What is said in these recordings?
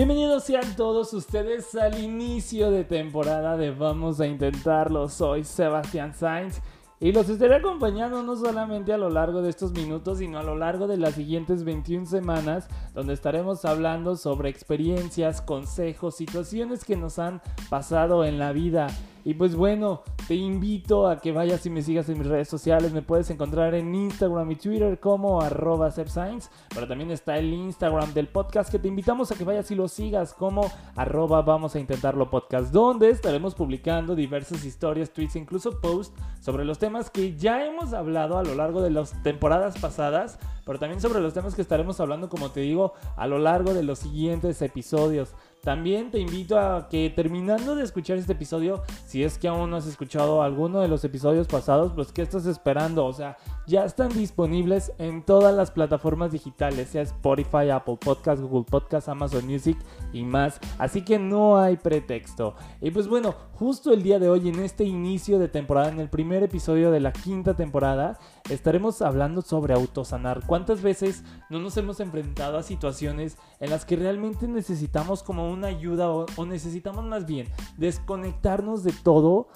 Bienvenidos sean todos ustedes al inicio de temporada de Vamos a Intentarlo. Soy Sebastián Sainz y los estaré acompañando no solamente a lo largo de estos minutos, sino a lo largo de las siguientes 21 semanas, donde estaremos hablando sobre experiencias, consejos, situaciones que nos han pasado en la vida y pues bueno, te invito a que vayas y me sigas en mis redes sociales. Me puedes encontrar en Instagram y Twitter como arroba Pero también está el Instagram del podcast que te invitamos a que vayas y lo sigas como arroba vamos a intentarlo podcast. Donde estaremos publicando diversas historias, tweets incluso posts sobre los temas que ya hemos hablado a lo largo de las temporadas pasadas. Pero también sobre los temas que estaremos hablando, como te digo, a lo largo de los siguientes episodios. También te invito a que terminando de escuchar este episodio, si es que aún no has escuchado alguno de los episodios pasados, pues ¿qué estás esperando? O sea, ya están disponibles en todas las plataformas digitales, sea Spotify, Apple Podcast, Google Podcast, Amazon Music y más. Así que no hay pretexto. Y pues bueno, justo el día de hoy, en este inicio de temporada, en el primer episodio de la quinta temporada, estaremos hablando sobre autosanar. ¿Cuántas veces no nos hemos enfrentado a situaciones en las que realmente necesitamos como una ayuda o, necesitamos más bien desconectarnos de todo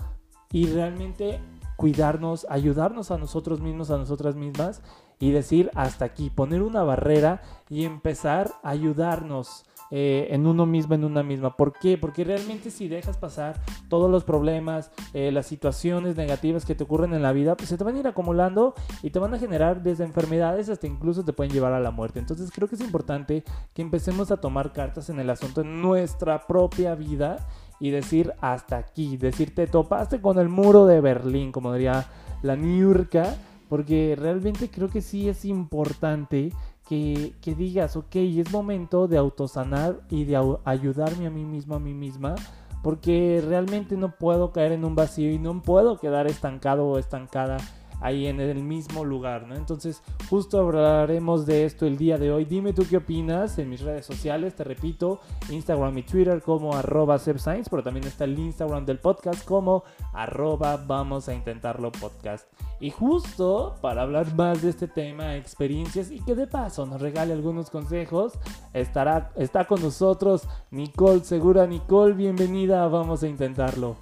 y realmente cuidarnos, ayudarnos a nosotros mismos, a nosotras mismas y decir hasta aquí, poner una barrera y empezar a ayudarnos eh, en uno mismo, en una misma. ¿Por qué? Porque realmente si dejas pasar todos los problemas, eh, las situaciones negativas que te ocurren en la vida, pues se te van a ir acumulando y te van a generar desde enfermedades hasta incluso te pueden llevar a la muerte. Entonces creo que es importante que empecemos a tomar cartas en el asunto en nuestra propia vida y decir hasta aquí, decir te topaste con el muro de Berlín, como diría la Niurka, porque realmente creo que sí es importante que, digas, ok, es momento de autosanar y de ayudarme a mí mismo, a mí misma, porque realmente no puedo caer en un vacío y no puedo quedar estancado o estancada ahí en el mismo lugar, ¿no? Entonces, justo hablaremos de esto el día de hoy. Dime tú qué opinas en mis redes sociales, te repito, Instagram y Twitter como arroba pero también está el Instagram del podcast como arroba vamos a intentarlo podcast. Y justo para hablar más de este tema, experiencias y que de paso nos regale algunos consejos, estará, está con nosotros Nicole Segura. Nicole, bienvenida, vamos a intentarlo.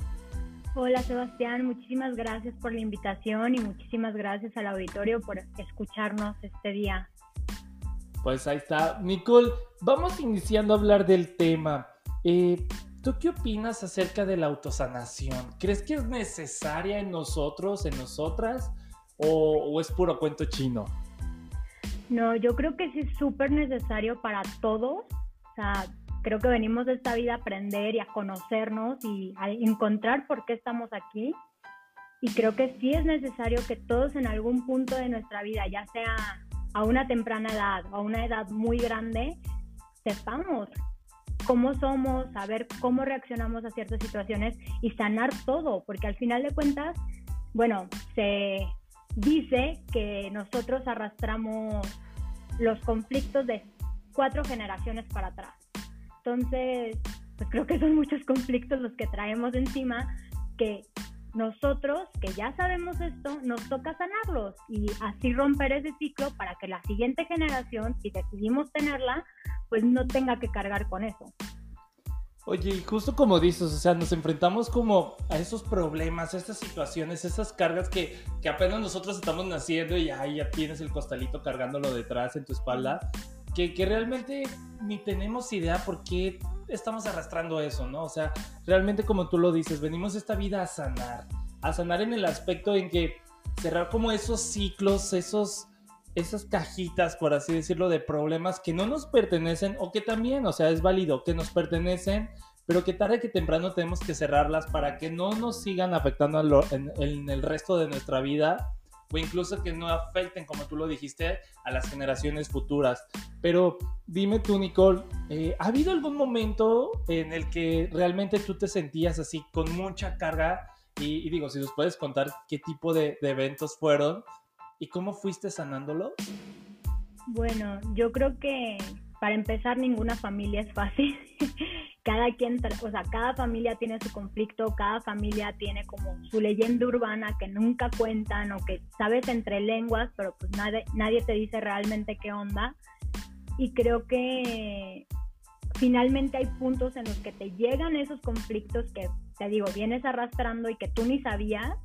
Hola Sebastián, muchísimas gracias por la invitación y muchísimas gracias al auditorio por escucharnos este día. Pues ahí está. Nicole, vamos iniciando a hablar del tema. Eh, ¿Tú qué opinas acerca de la autosanación? ¿Crees que es necesaria en nosotros, en nosotras, o, o es puro cuento chino? No, yo creo que sí es súper necesario para todos. O sea, Creo que venimos de esta vida a aprender y a conocernos y a encontrar por qué estamos aquí. Y creo que sí es necesario que todos en algún punto de nuestra vida, ya sea a una temprana edad o a una edad muy grande, sepamos cómo somos, saber cómo reaccionamos a ciertas situaciones y sanar todo, porque al final de cuentas, bueno, se dice que nosotros arrastramos los conflictos de cuatro generaciones para atrás. Entonces, pues creo que son muchos conflictos los que traemos encima que nosotros, que ya sabemos esto, nos toca sanarlos y así romper ese ciclo para que la siguiente generación, si decidimos tenerla, pues no tenga que cargar con eso. Oye, y justo como dices, o sea, nos enfrentamos como a esos problemas, a estas situaciones, esas cargas que, que apenas nosotros estamos naciendo y ya tienes el costalito cargándolo detrás en tu espalda que, realmente ni tenemos idea por qué estamos arrastrando eso, ¿no? O sea, realmente como tú lo dices, venimos esta vida a sanar, a sanar en el aspecto en que cerrar como esos ciclos, esos, esas cajitas, por así decirlo, de problemas que no nos pertenecen o que también, o sea, es válido, que nos pertenecen, pero que tarde que temprano tenemos que cerrarlas para que no nos sigan afectando en, en el resto de nuestra vida o incluso que no afecten, como tú lo dijiste, a las generaciones futuras. Pero dime tú, Nicole, eh, ¿ha habido algún momento en el que realmente tú te sentías así con mucha carga? Y, digo, si nos puedes contar qué tipo de, de eventos fueron y cómo fuiste sanándolo. Bueno, yo creo que para empezar ninguna familia es fácil. cada quien, o sea, cada familia tiene su conflicto, cada familia tiene como su leyenda urbana que nunca cuentan o que sabes entre lenguas, pero pues nadie, nadie te dice realmente qué onda. Y creo que finalmente hay puntos en los que te llegan esos conflictos que, te digo, vienes arrastrando y que tú ni sabías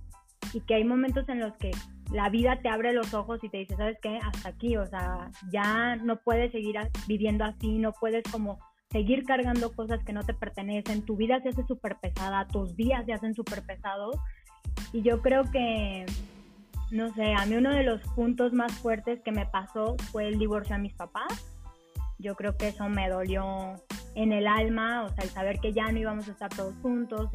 y que hay momentos en los que la vida te abre los ojos y te dice, ¿sabes qué? Hasta aquí, o sea, ya no puedes seguir viviendo así, no puedes como seguir cargando cosas que no te pertenecen, tu vida se hace súper pesada, tus días se hacen súper pesados. Y yo creo que, no sé, a mí uno de los puntos más fuertes que me pasó fue el divorcio a mis papás. Yo creo que eso me dolió en el alma, o sea, el saber que ya no íbamos a estar todos juntos,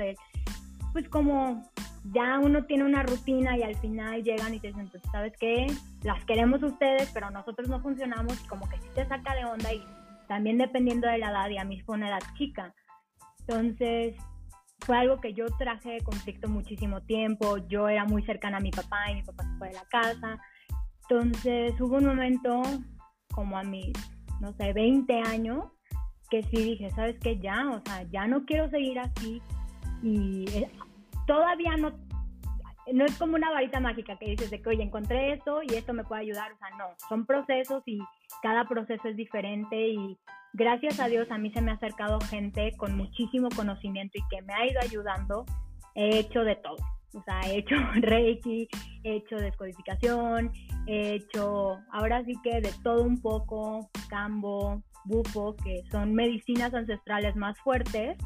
pues como ya uno tiene una rutina y al final llegan y te dicen, pues, ¿sabes qué? Las queremos ustedes, pero nosotros no funcionamos como que sí te saca de onda y también dependiendo de la edad y a mí fue una edad chica. Entonces, fue algo que yo traje de conflicto muchísimo tiempo, yo era muy cercana a mi papá y mi papá se fue de la casa. Entonces, hubo un momento como a mis, no sé, 20 años, que sí dije, ¿sabes qué? Ya, o sea, ya no quiero seguir así y eh, todavía no, no es como una varita mágica que dices de que, oye, encontré esto y esto me puede ayudar. O sea, no, son procesos y cada proceso es diferente y gracias a Dios a mí se me ha acercado gente con muchísimo conocimiento y que me ha ido ayudando. He hecho de todo. O sea, he hecho Reiki, he hecho descodificación, he hecho ahora sí que de todo un poco, cambo, bufo, que son medicinas ancestrales más fuertes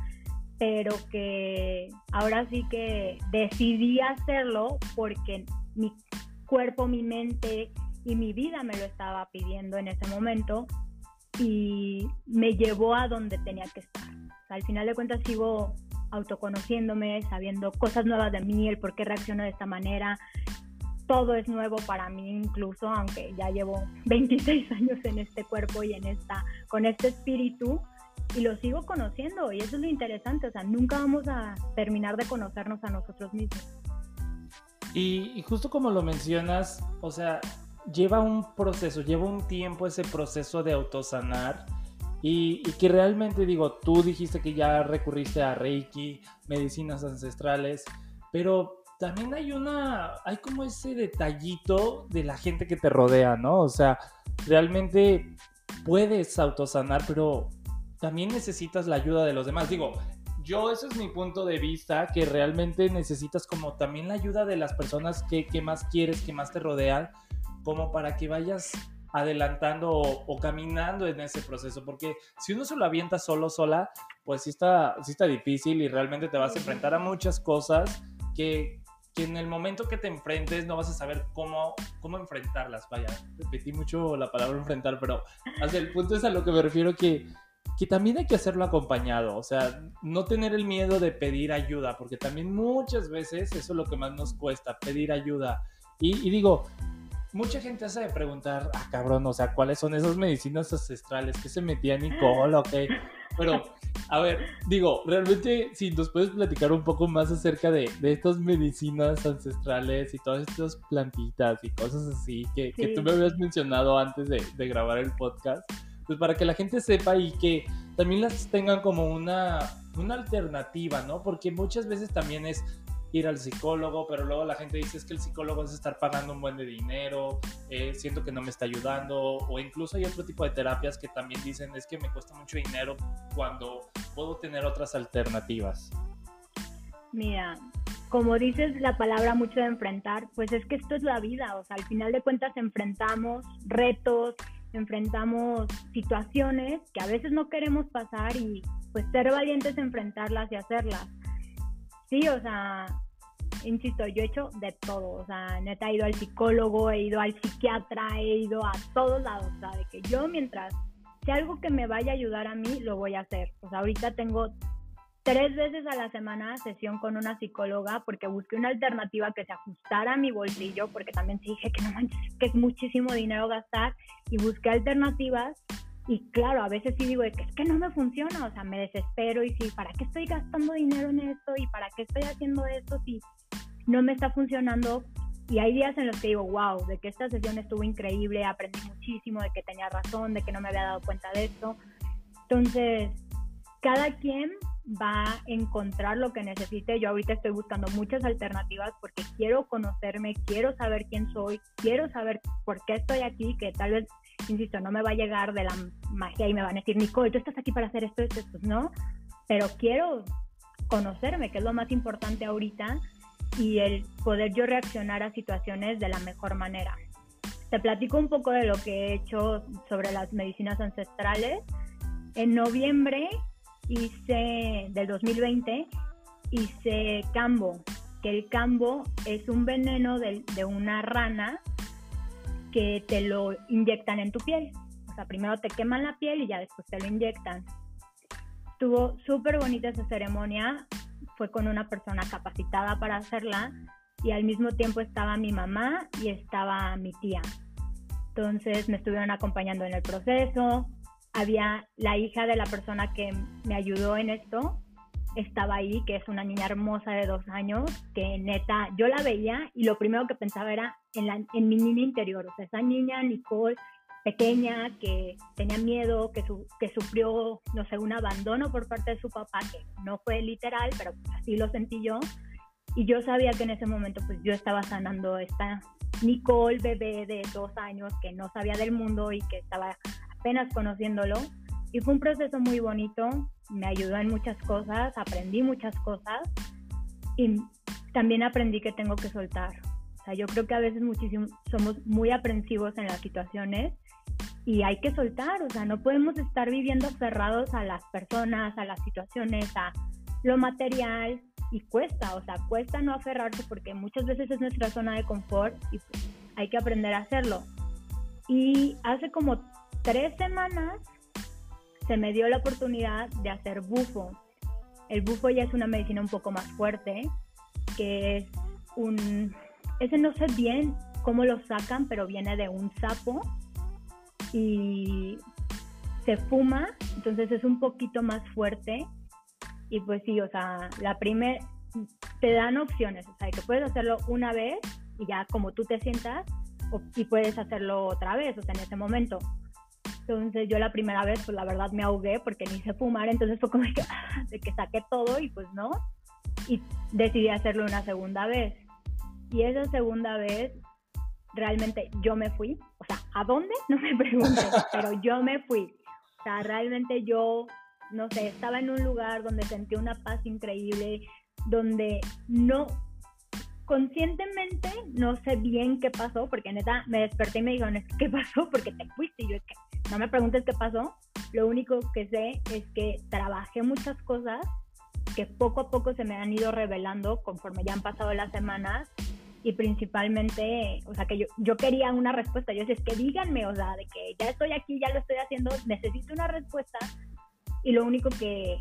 pero que ahora sí que decidí hacerlo porque mi cuerpo, mi mente y mi vida me lo estaba pidiendo en ese momento y me llevó a donde tenía que estar. al final de cuentas sigo autoconociéndome, sabiendo cosas nuevas de mí, el por qué reacciono de esta manera. Todo es nuevo para mí incluso, aunque ya llevo 26 años en este cuerpo y en esta, con este espíritu, y lo sigo conociendo y eso es lo interesante, o sea, nunca vamos a terminar de conocernos a nosotros mismos. Y, justo como lo mencionas, o sea, lleva un proceso, lleva un tiempo ese proceso de autosanar y, y que realmente digo, tú dijiste que ya recurriste a Reiki, medicinas ancestrales, pero también hay una, hay como ese detallito de la gente que te rodea, ¿no? O sea, realmente puedes autosanar, pero también necesitas la ayuda de los demás. Digo, yo ese es mi punto de vista, que realmente necesitas como también la ayuda de las personas que, más quieres, que más te rodean, como para que vayas adelantando o, caminando en ese proceso, porque si uno se lo avienta solo, sola, pues sí está, sí está difícil y realmente te vas a enfrentar a muchas cosas que, que en el momento que te enfrentes no vas a saber cómo, cómo enfrentarlas. Vaya, repetí mucho la palabra enfrentar, pero hasta el punto es a lo que me refiero que que también hay que hacerlo acompañado, o sea, no tener el miedo de pedir ayuda, porque también muchas veces eso es lo que más nos cuesta, pedir ayuda. Y, digo, mucha gente hace de preguntar, ah, cabrón, o sea, ¿cuáles son esas medicinas ancestrales? ¿Qué se metía Nicole? Ok, pero, a ver, digo, realmente, si nos puedes platicar un poco más acerca de, de estas medicinas ancestrales y todas estas plantitas y cosas así que, que tú me habías mencionado antes de, de grabar el podcast pues para que la gente sepa y que también las tengan como una, una alternativa, ¿no? Porque muchas veces también es ir al psicólogo, pero luego la gente dice es que el psicólogo es estar pagando un buen de dinero, eh, siento que no me está ayudando, o incluso hay otro tipo de terapias que también dicen es que me cuesta mucho dinero cuando puedo tener otras alternativas. Mira, como dices la palabra mucho de enfrentar, pues es que esto es la vida, o sea, al final de cuentas enfrentamos retos, enfrentamos situaciones que a veces no queremos pasar y pues ser valientes, enfrentarlas y hacerlas. Sí, o sea, insisto, yo he hecho de todo, o sea, neta he ido al psicólogo, he ido al psiquiatra, he ido a todos lados, o sea, de que yo mientras sea algo que me vaya a ayudar a mí, lo voy a hacer. O sea, ahorita tengo tres veces a la semana sesión con una psicóloga porque busqué una alternativa que se ajustara a mi bolsillo, porque también sí dije que no manches, que es muchísimo dinero gastar y busqué alternativas y claro, a veces sí digo es que no me funciona, o sea, me desespero y sí, ¿para qué estoy gastando dinero en esto? ¿Y para qué estoy haciendo esto si no me está funcionando? Y hay días en los que digo, wow, de que esta sesión estuvo increíble, aprendí muchísimo, de que tenía razón, de que no me había dado cuenta de esto. Entonces, cada quien va a encontrar lo que necesite. Yo ahorita estoy buscando muchas alternativas porque quiero conocerme, quiero saber quién soy, quiero saber por qué estoy aquí, que tal vez, insisto, no me va a llegar de la magia y me van a decir, Nicole, tú estás aquí para hacer esto, esto, esto, ¿no? Pero quiero conocerme, que es lo más importante ahorita, y el poder yo reaccionar a situaciones de la mejor manera. Te platico un poco de lo que he hecho sobre las medicinas ancestrales. En noviembre hice, del 2020, hice cambo, que el cambo es un veneno de, de una rana que te lo inyectan en tu piel. O sea, primero te queman la piel y ya después te lo inyectan. Estuvo súper bonita esa ceremonia, fue con una persona capacitada para hacerla y al mismo tiempo estaba mi mamá y estaba mi tía. Entonces me estuvieron acompañando en el proceso, había la hija de la persona que me ayudó en esto, estaba ahí, que es una niña hermosa de dos años, que neta, yo la veía y lo primero que pensaba era en, la, en mi niña interior, o sea, esa niña, Nicole, pequeña, que tenía miedo, que, su, que sufrió, no sé, un abandono por parte de su papá, que no fue literal, pero así lo sentí yo. Y yo sabía que en ese momento pues yo estaba sanando esta Nicole, bebé de dos años, que no sabía del mundo y que estaba apenas conociéndolo. Y fue un proceso muy bonito, me ayudó en muchas cosas, aprendí muchas cosas y también aprendí que tengo que soltar. O sea, yo creo que a veces muchísimo somos muy aprensivos en las situaciones y hay que soltar, o sea, no podemos estar viviendo aferrados a las personas, a las situaciones, a lo material y cuesta, o sea, cuesta no aferrarse porque muchas veces es nuestra zona de confort y pues, hay que aprender a hacerlo. Y hace como tres semanas se me dio la oportunidad de hacer bufo. El bufo ya es una medicina un poco más fuerte, que es un... Ese no sé bien cómo lo sacan, pero viene de un sapo y se fuma, entonces es un poquito más fuerte. Y pues sí, o sea, la primera, te dan opciones, o sea, que puedes hacerlo una vez y ya como tú te sientas, y puedes hacerlo otra vez, o sea, en ese momento. Entonces yo la primera vez, pues la verdad me ahogué porque ni hice fumar, entonces fue como que, de que saqué todo y pues no. Y decidí hacerlo una segunda vez. Y esa segunda vez, realmente yo me fui. O sea, ¿a dónde? No me pregunté, pero yo me fui. O sea, realmente yo, no sé, estaba en un lugar donde sentí una paz increíble, donde no, conscientemente no sé bien qué pasó, porque neta me desperté y me dijeron, ¿qué pasó? Porque te fuiste. Y yo que no me preguntes qué pasó. Lo único que sé es que trabajé muchas cosas que poco a poco se me han ido revelando conforme ya han pasado las semanas y principalmente, o sea, que yo, yo quería una respuesta. Yo decía, es que díganme, o sea, de que ya estoy aquí, ya lo estoy haciendo, necesito una respuesta. Y lo único que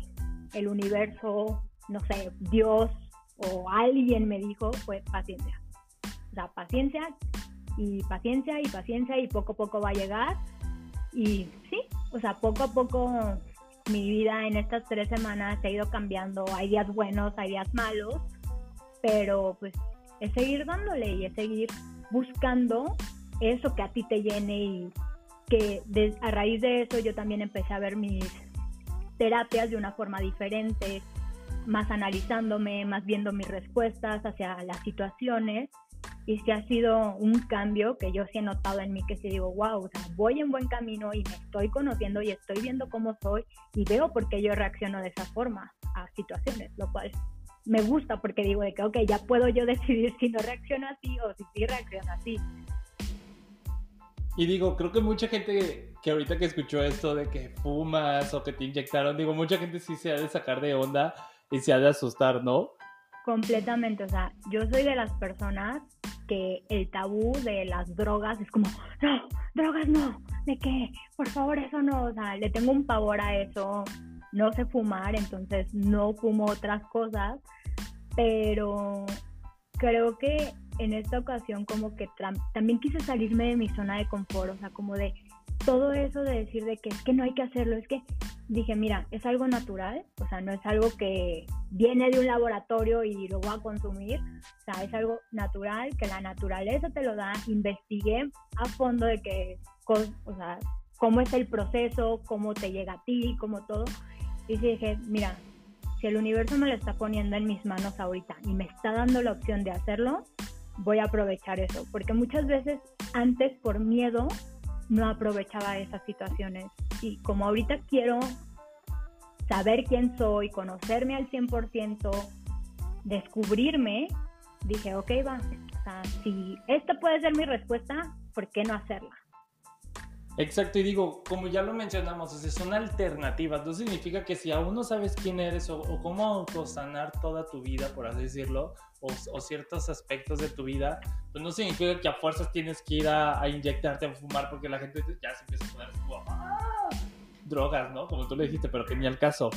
el universo, no sé, Dios o alguien me dijo fue paciencia. O sea, paciencia y paciencia y paciencia y poco a poco va a llegar y sí, o sea, poco a poco mi vida en estas tres semanas ha ido cambiando. Hay días buenos, hay días malos, pero pues es seguir dándole y es seguir buscando eso que a ti te llene y que a raíz de eso yo también empecé a ver mis terapias de una forma diferente, más analizándome, más viendo mis respuestas hacia las situaciones y sí ha sido un cambio que yo sí he notado en mí, que sí digo, wow, o sea, voy en buen camino y me estoy conociendo y estoy viendo cómo soy y veo por qué yo reacciono de esa forma a situaciones, lo cual me gusta porque digo de que, ok, ya puedo yo decidir si no reacciono así o si sí reacciono así. Y digo, creo que mucha gente que ahorita que escuchó esto de que fumas o que te inyectaron, digo, mucha gente sí se ha de sacar de onda y se ha de asustar, ¿no? Completamente, o sea, yo soy de las personas que el tabú de las drogas es como, no, drogas no, ¿de qué? Por favor, eso no, o sea, le tengo un pavor a eso. no sé fumar, entonces no fumo otras cosas, pero creo que en esta ocasión como que también quise salirme de mi zona de confort, o sea, como de todo eso de decir de que es que no hay que hacerlo, es que dije, mira, es algo natural, o sea, no es algo que viene de un laboratorio y lo voy a consumir, o sea, es algo natural, que la naturaleza te lo da, investigué a fondo de que, o sea, cómo es el proceso, cómo te llega a ti, cómo todo, y dije, mira, si el universo me lo está poniendo en mis manos ahorita y me está dando la opción de hacerlo, voy a aprovechar eso, porque muchas veces antes por miedo no aprovechaba esas situaciones como ahorita quiero saber quién soy, conocerme al 100%, descubrirme, dije, ok, va, o sea, si esta puede ser mi respuesta, ¿por qué no hacerla? Exacto, y digo, como ya lo mencionamos, son alternativas, no significa que si aún no sabes quién eres o, cómo autosanar toda tu vida, por así decirlo, o, ciertos aspectos de tu vida, pues no significa que a fuerzas tienes que ir a, inyectarte a fumar porque la gente ya se empieza a poner como. Drogas, ¿no? Como tú le dijiste, pero que ni al caso.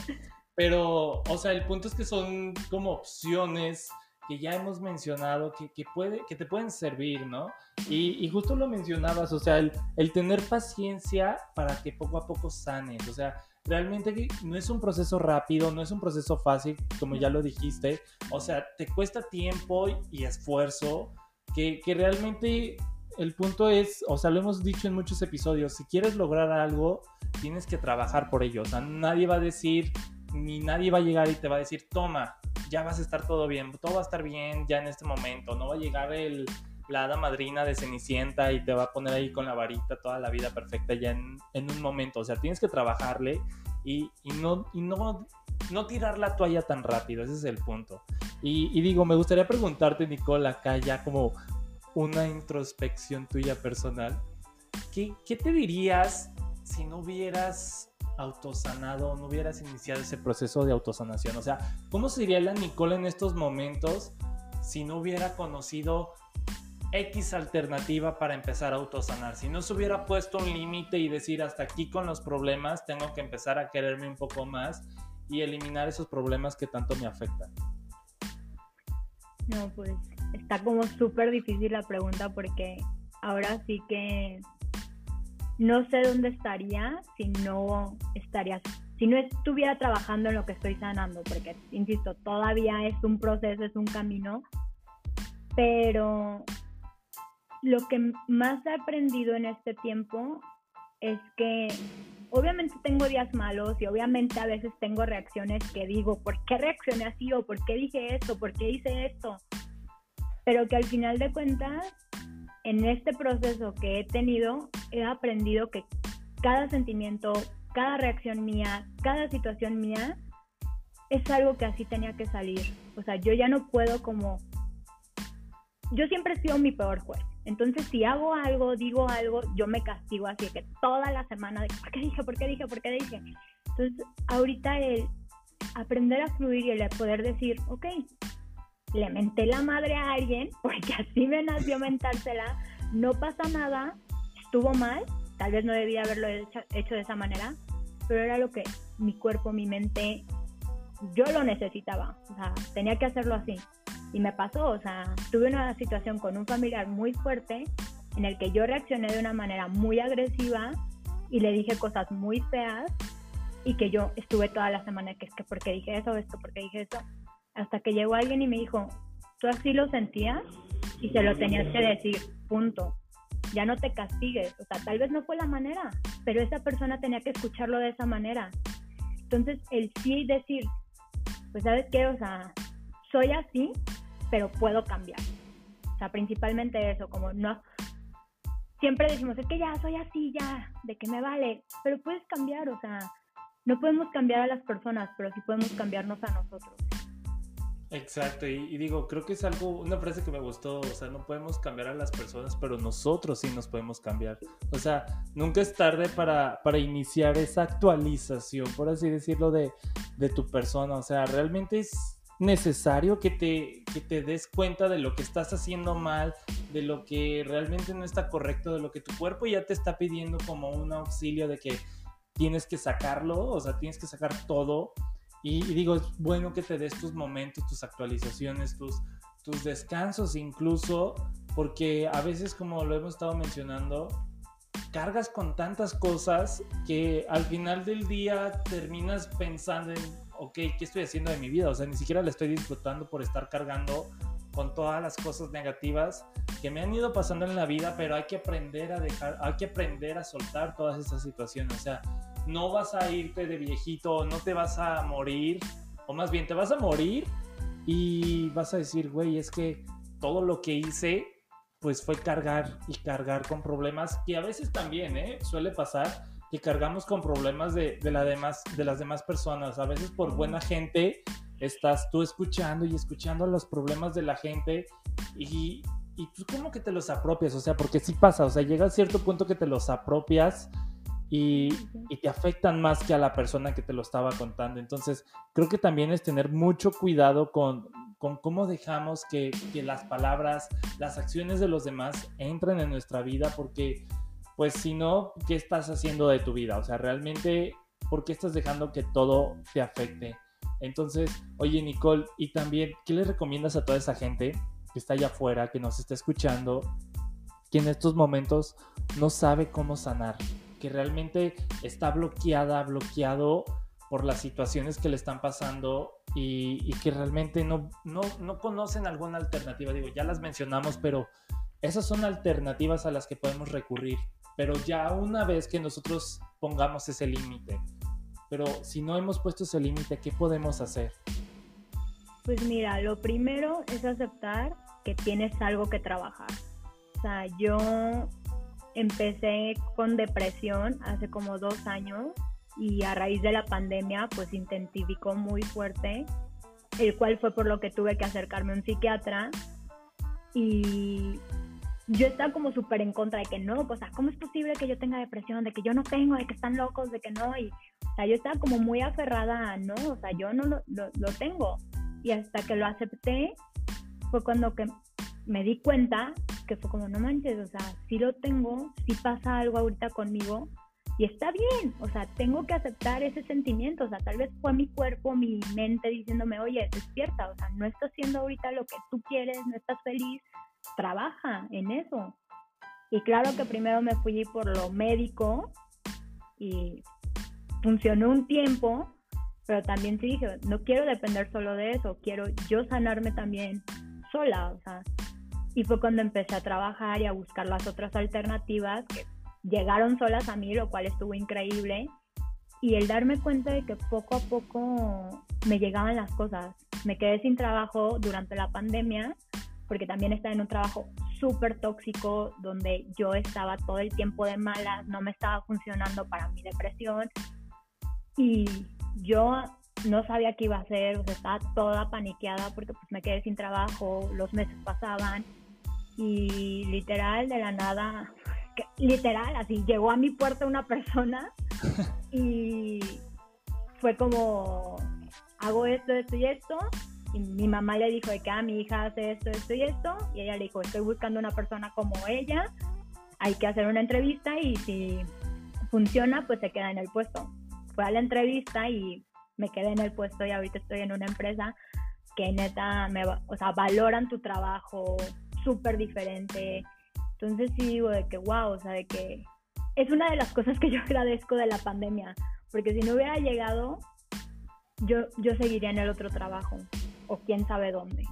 Pero, o sea, el punto es que son como opciones que ya hemos mencionado que, que, puede, que te pueden servir, ¿no? Y, y justo lo mencionabas, o sea, el, el, tener paciencia para que poco a poco sanes, o sea, realmente no es un proceso rápido, no es un proceso fácil, como ya lo dijiste, o sea, te cuesta tiempo y esfuerzo, que, que realmente el punto es, o sea, lo hemos dicho en muchos episodios, si quieres lograr algo, tienes que trabajar por ello, o sea, nadie va a decir, ni nadie va a llegar y te va a decir, toma, ya vas a estar todo bien, todo va a estar bien ya en este momento, no va a llegar el, la hada madrina de Cenicienta y te va a poner ahí con la varita toda la vida perfecta ya en, en un momento, o sea, tienes que trabajarle y, y, no, y no, no tirar la toalla tan rápido, ese es el punto. Y, y digo, me gustaría preguntarte, Nicole, acá ya como una introspección tuya personal, ¿qué, qué te dirías si no hubieras autosanado, no hubieras iniciado ese proceso de autosanación? O sea, ¿cómo sería la Nicole en estos momentos si no hubiera conocido X alternativa para empezar a autosanar? Si no se hubiera puesto un límite y decir hasta aquí con los problemas, tengo que empezar a quererme un poco más y eliminar esos problemas que tanto me afectan. No, pues está como súper difícil la pregunta porque ahora sí que no sé dónde estaría si no estaría, si no estuviera trabajando en lo que estoy sanando, porque, insisto, todavía es un proceso, es un camino, pero lo que más he aprendido en este tiempo es que obviamente tengo días malos y obviamente a veces tengo reacciones que digo, ¿por qué reaccioné así? o ¿por qué dije esto? ¿por qué hice esto? Pero que al final de cuentas en este proceso que he tenido, he aprendido que cada sentimiento, cada reacción mía, cada situación mía, es algo que así tenía que salir. O sea, yo ya no puedo como... Yo siempre he sido mi peor juez. Entonces, si hago algo, digo algo, yo me castigo así que toda la semana de ¿por qué dije? ¿por qué dije? ¿por qué dije? Entonces, ahorita el aprender a fluir y el poder decir, ok, le menté la madre a alguien, porque así me nació mentársela, no pasa nada, estuvo mal, tal vez no debía haberlo hecho, hecho, de esa manera, pero era lo que mi cuerpo, mi mente, yo lo necesitaba, o sea, tenía que hacerlo así. Y me pasó, o sea, tuve una situación con un familiar muy fuerte en el que yo reaccioné de una manera muy agresiva y le dije cosas muy feas y que yo estuve toda la semana que es que porque dije eso, esto, porque dije eso, hasta que llegó alguien y me dijo, tú así lo sentías y se lo tenías que decir, punto. Ya no te castigues, o sea, tal vez no fue la manera, pero esa persona tenía que escucharlo de esa manera. Entonces, el sí decir, pues sabes qué, o sea, soy así, pero puedo cambiar. O sea, principalmente eso, como no, siempre decimos, es que ya soy así, ya, de que me vale, pero puedes cambiar, o sea, no podemos cambiar a las personas, pero sí podemos cambiarnos a nosotros. Exacto, y, digo, creo que es algo, una frase que me gustó, o sea, no podemos cambiar a las personas, pero nosotros sí nos podemos cambiar. O sea, nunca es tarde para, para iniciar esa actualización, por así decirlo, de, de tu persona. O sea, realmente es necesario que te, que te des cuenta de lo que estás haciendo mal, de lo que realmente no está correcto, de lo que tu cuerpo ya te está pidiendo como un auxilio de que tienes que sacarlo, o sea, tienes que sacar todo. Y, digo, es bueno que te des tus momentos, tus actualizaciones, tus, tus descansos incluso, porque a veces, como lo hemos estado mencionando, cargas con tantas cosas que al final del día terminas pensando en, ok, ¿qué estoy haciendo de mi vida? O sea, ni siquiera le estoy disfrutando por estar cargando con todas las cosas negativas que me han ido pasando en la vida, pero hay que aprender a dejar, hay que aprender a soltar todas esas situaciones. O sea, no vas a irte de viejito, no te vas a morir, o más bien te vas a morir y vas a decir, güey, es que todo lo que hice, pues fue cargar y cargar con problemas que a veces también, ¿eh? Suele pasar que cargamos con problemas de, de, las demás personas. A veces por buena gente estás tú escuchando y escuchando los problemas de la gente y, y tú como que te los apropias, o sea, porque sí pasa, o sea, llega a cierto punto que te los apropias y, y, te afectan más que a la persona que te lo estaba contando. Entonces, creo que también es tener mucho cuidado con, con cómo dejamos que, que, las palabras, las acciones de los demás entren en nuestra vida, porque, pues, si no, ¿qué estás haciendo de tu vida? O sea, realmente, ¿por qué estás dejando que todo te afecte? Entonces, oye, Nicole, y también, ¿qué le recomiendas a toda esa gente que está allá afuera, que nos está escuchando, que en estos momentos no sabe cómo sanar? Que realmente está bloqueada, bloqueado por las situaciones que le están pasando y, que realmente no, no, no, conocen alguna alternativa. Digo, ya las mencionamos, pero esas son alternativas a las que podemos recurrir. Pero ya una vez que nosotros pongamos ese límite, pero si no hemos puesto ese límite, ¿qué podemos hacer? Pues mira, lo primero es aceptar que tienes algo que trabajar. O sea, yo empecé con depresión hace como dos años y a raíz de la pandemia pues intensificó muy fuerte, el cual fue por lo que tuve que acercarme a un psiquiatra y yo estaba como súper en contra de que no, pues, ¿cómo es posible que yo tenga depresión? De que yo no tengo, de que están locos, de que no, y, o sea, yo estaba como muy aferrada a, no, o sea, yo no lo, lo, lo tengo. Y hasta que lo acepté, fue cuando que me di cuenta que fue como, no manches, o sea, si lo tengo, si pasa algo ahorita conmigo y está bien, o sea, tengo que aceptar ese sentimiento, o sea, tal vez fue mi cuerpo, mi mente diciéndome, oye, despierta, o sea, no estás haciendo ahorita lo que tú quieres, no estás feliz, trabaja en eso. Y claro que primero me fui por lo médico y funcionó un tiempo, pero también sí dije, no quiero depender solo de eso, quiero yo sanarme también sola, o sea, y fue cuando empecé a trabajar y a buscar las otras alternativas que llegaron solas a mí, lo cual estuvo increíble. Y el darme cuenta de que poco a poco me llegaban las cosas. Me quedé sin trabajo durante la pandemia porque también estaba en un trabajo súper tóxico donde yo estaba todo el tiempo de malas, no me estaba funcionando para mi depresión y yo no sabía qué iba a hacer, o sea, estaba toda paniqueada porque pues me quedé sin trabajo, los meses pasaban y literal de la nada, literal, así llegó a mi puerta una persona y fue como, hago esto, esto y esto. Y mi mamá le dijo de que ah, mi hija hace esto, esto y esto. Y ella le dijo, estoy buscando una persona como ella. Hay que hacer una entrevista y si funciona, pues se queda en el puesto. Fue a la entrevista y me quedé en el puesto y ahorita estoy en una empresa que neta me, o sea, valoran tu trabajo, súper diferente. Entonces sí digo de que, wow, o sea, de que es una de las cosas que yo agradezco de la pandemia, porque si no hubiera llegado, yo, yo seguiría en el otro trabajo, o quién sabe dónde.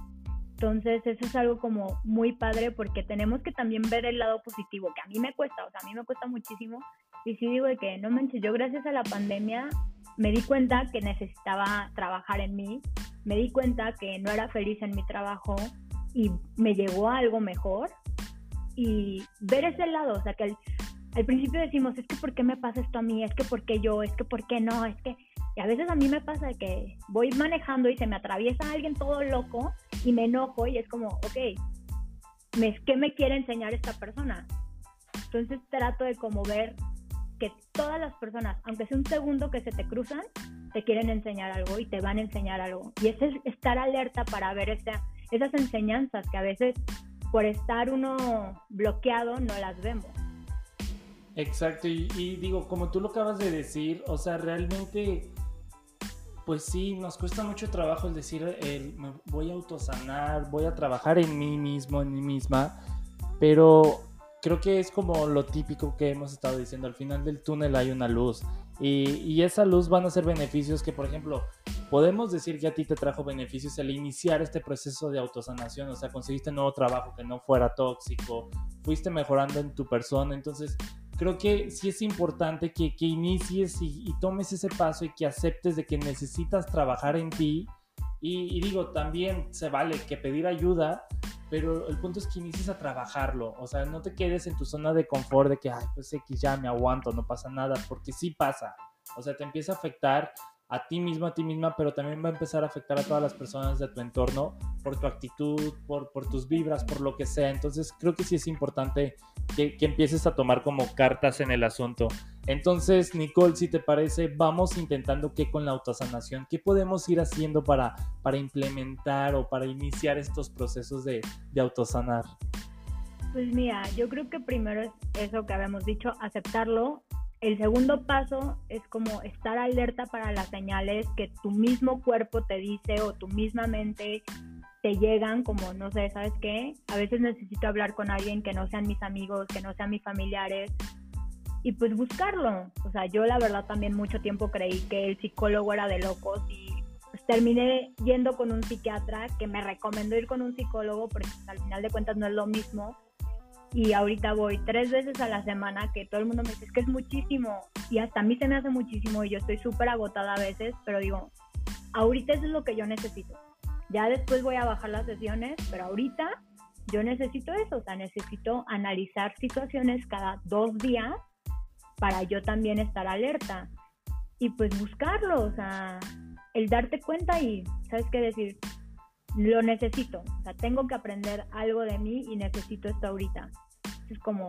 Entonces eso es algo como muy padre porque tenemos que también ver el lado positivo, que a mí me cuesta, o sea, a mí me cuesta muchísimo. Y sí digo de que, no manches, yo gracias a la pandemia me di cuenta que necesitaba trabajar en mí, me di cuenta que no era feliz en mi trabajo, y me llegó a algo mejor y ver ese lado, o sea, que al, principio decimos, es que ¿por qué me pasa esto a mí? Es que ¿por qué yo? Es que ¿por qué no? Es que y a veces a mí me pasa que voy manejando y se me atraviesa alguien todo loco y me enojo y es como, ok, ¿qué me quiere enseñar esta persona? Entonces trato de como ver que todas las personas, aunque sea un segundo que se te cruzan, te quieren enseñar algo y te van a enseñar algo. Y es estar alerta para ver esa, esas enseñanzas que a veces por estar uno bloqueado no las vemos. Exacto, y, digo, como tú lo acabas de decir, o sea, realmente, pues sí, nos cuesta mucho trabajo el decir, el, me voy a autosanar, voy a trabajar en mí mismo, en mí misma, pero creo que es como lo típico que hemos estado diciendo, al final del túnel hay una luz y, esa luz van a ser beneficios que, por ejemplo, podemos decir que a ti te trajo beneficios al iniciar este proceso de autosanación, o sea, conseguiste un nuevo trabajo que no fuera tóxico, fuiste mejorando en tu persona, entonces creo que sí es importante que, que inicies y, tomes ese paso y que aceptes de que necesitas trabajar en ti. Y, digo, también se vale que pedir ayuda, pero el punto es que inicies a trabajarlo. O sea, no te quedes en tu zona de confort de que, ay, pues X ya me aguanto, no pasa nada, porque sí pasa. O sea, te empieza a afectar a ti mismo, a ti misma, pero también va a empezar a afectar a todas las personas de tu entorno por tu actitud, por, tus vibras, por lo que sea. Entonces creo que sí es importante que, empieces a tomar como cartas en el asunto. Entonces, Nicole, si te parece, vamos intentando qué con la autosanación, qué podemos ir haciendo para, para implementar o para iniciar estos procesos de, de autosanar. Pues mira, yo creo que primero es eso que habíamos dicho, aceptarlo el segundo paso es como estar alerta para las señales que tu mismo cuerpo te dice o tu misma mente te llegan como, no sé, ¿sabes qué? A veces necesito hablar con alguien que no sean mis amigos, que no sean mis familiares y pues buscarlo. O sea, yo la verdad también mucho tiempo creí que el psicólogo era de locos y pues terminé yendo con un psiquiatra que me recomendó ir con un psicólogo porque pues, al final de cuentas no es lo mismo y ahorita voy tres veces a la semana que todo el mundo me dice es que es muchísimo y hasta a mí se me hace muchísimo y yo estoy súper agotada a veces, pero digo, ahorita eso es lo que yo necesito. Ya después voy a bajar las sesiones, pero ahorita yo necesito eso, o sea, necesito analizar situaciones cada dos días para yo también estar alerta y pues buscarlo, o sea, el darte cuenta y, ¿sabes qué decir? lo necesito, o sea, tengo que aprender algo de mí y necesito esto ahorita. Es como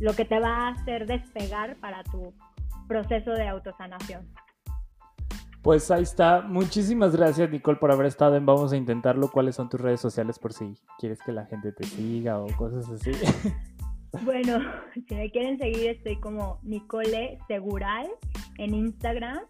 lo que te va a hacer despegar para tu proceso de autosanación. Pues ahí está. Muchísimas gracias, Nicole, por haber estado en Vamos a Intentarlo. ¿Cuáles son tus redes sociales por si quieres que la gente te siga o cosas así? Bueno, si me quieren seguir, estoy como Nicole Segural en Instagram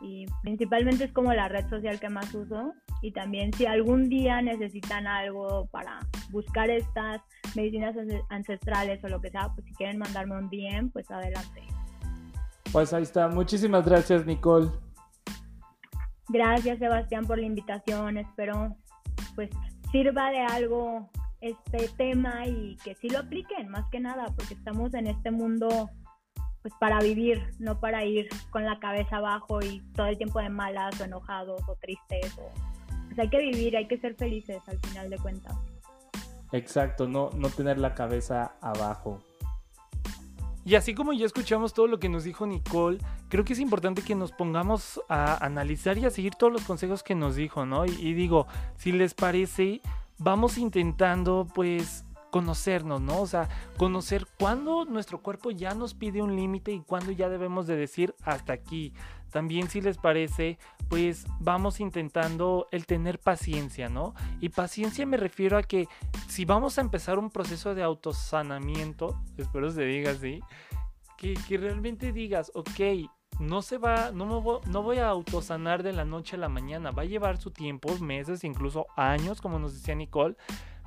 y principalmente es como la red social que más uso y también si algún día necesitan algo para buscar estas medicinas ancestrales o lo que sea, pues si quieren mandarme un DM, pues adelante. Pues ahí está. Muchísimas gracias, Nicole. Gracias, Sebastián, por la invitación. Espero pues sirva de algo este tema y que sí lo apliquen, más que nada, porque estamos en este mundo pues para vivir, no para ir con la cabeza abajo y todo el tiempo de malas o enojados o tristes o pues hay que vivir, hay que ser felices al final de cuentas. Exacto, no, no tener la cabeza abajo. Y así como ya escuchamos todo lo que nos dijo Nicole, creo que es importante que nos pongamos a analizar y a seguir todos los consejos que nos dijo, ¿no? Y, y digo, si les parece, vamos intentando pues conocernos, ¿no? O sea, conocer cuándo nuestro cuerpo ya nos pide un límite y cuándo ya debemos de decir hasta aquí. También si les parece, pues vamos intentando el tener paciencia, ¿no? Y paciencia me refiero a que si vamos a empezar un proceso de autosanamiento, espero se diga así, que, que realmente digas, ok, no se va, no, me voy, no voy a autosanar de la noche a la mañana, va a llevar su tiempo, meses, incluso años, como nos decía Nicole,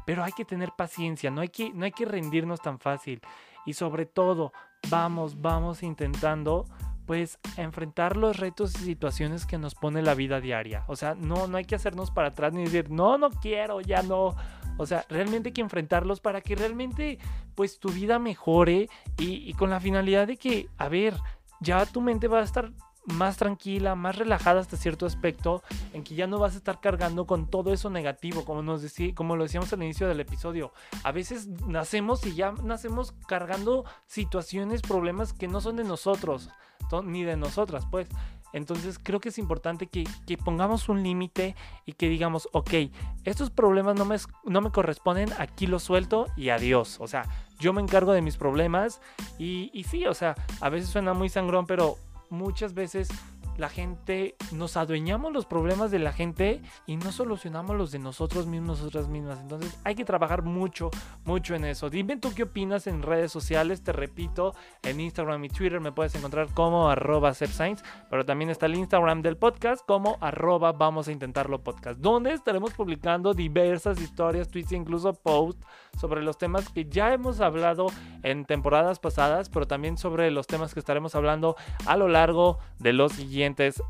pero hay que tener paciencia, no hay que, no hay que rendirnos tan fácil. Y sobre todo, vamos, vamos intentando pues enfrentar los retos y situaciones que nos pone la vida diaria. O sea, no, no hay que hacernos para atrás ni decir, no, no quiero, ya no. O sea, realmente hay que enfrentarlos para que realmente pues tu vida mejore y, y con la finalidad de que, a ver, ya tu mente va a estar más tranquila, más relajada hasta cierto aspecto, en que ya no vas a estar cargando con todo eso negativo, como nos decía, como lo decíamos al inicio del episodio. A veces nacemos y ya nacemos cargando situaciones, problemas que no son de nosotros, ni de nosotras, pues. Entonces creo que es importante que, pongamos un límite y que digamos, ok, estos problemas no me, no me corresponden, aquí los suelto y adiós. O sea, yo me encargo de mis problemas y, y sí, o sea, a veces suena muy sangrón, pero muchas veces la gente, nos adueñamos los problemas de la gente y no solucionamos los de nosotros mismos, nosotras mismas. Entonces hay que trabajar mucho, mucho en eso. Dime tú qué opinas en redes sociales. Te repito, en Instagram y Twitter me puedes encontrar como arroba pero también está el Instagram del podcast como arroba vamos a intentarlo podcast, donde estaremos publicando diversas historias, tweets e incluso posts sobre los temas que ya hemos hablado en temporadas pasadas, pero también sobre los temas que estaremos hablando a lo largo de los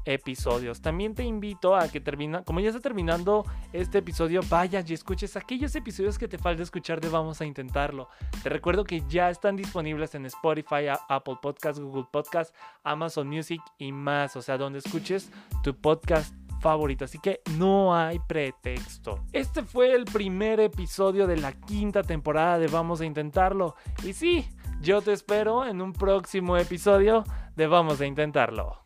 episodios. También te invito a que termina, como ya está terminando este episodio, vayas y escuches aquellos episodios que te falta escuchar de Vamos a Intentarlo. Te recuerdo que ya están disponibles en Spotify, Apple Podcast, Google Podcast, Amazon Music y más, o sea, donde escuches tu podcast favorito, así que no hay pretexto. Este fue el primer episodio de la quinta temporada de Vamos a Intentarlo. Y sí, yo te espero en un próximo episodio de Vamos a Intentarlo.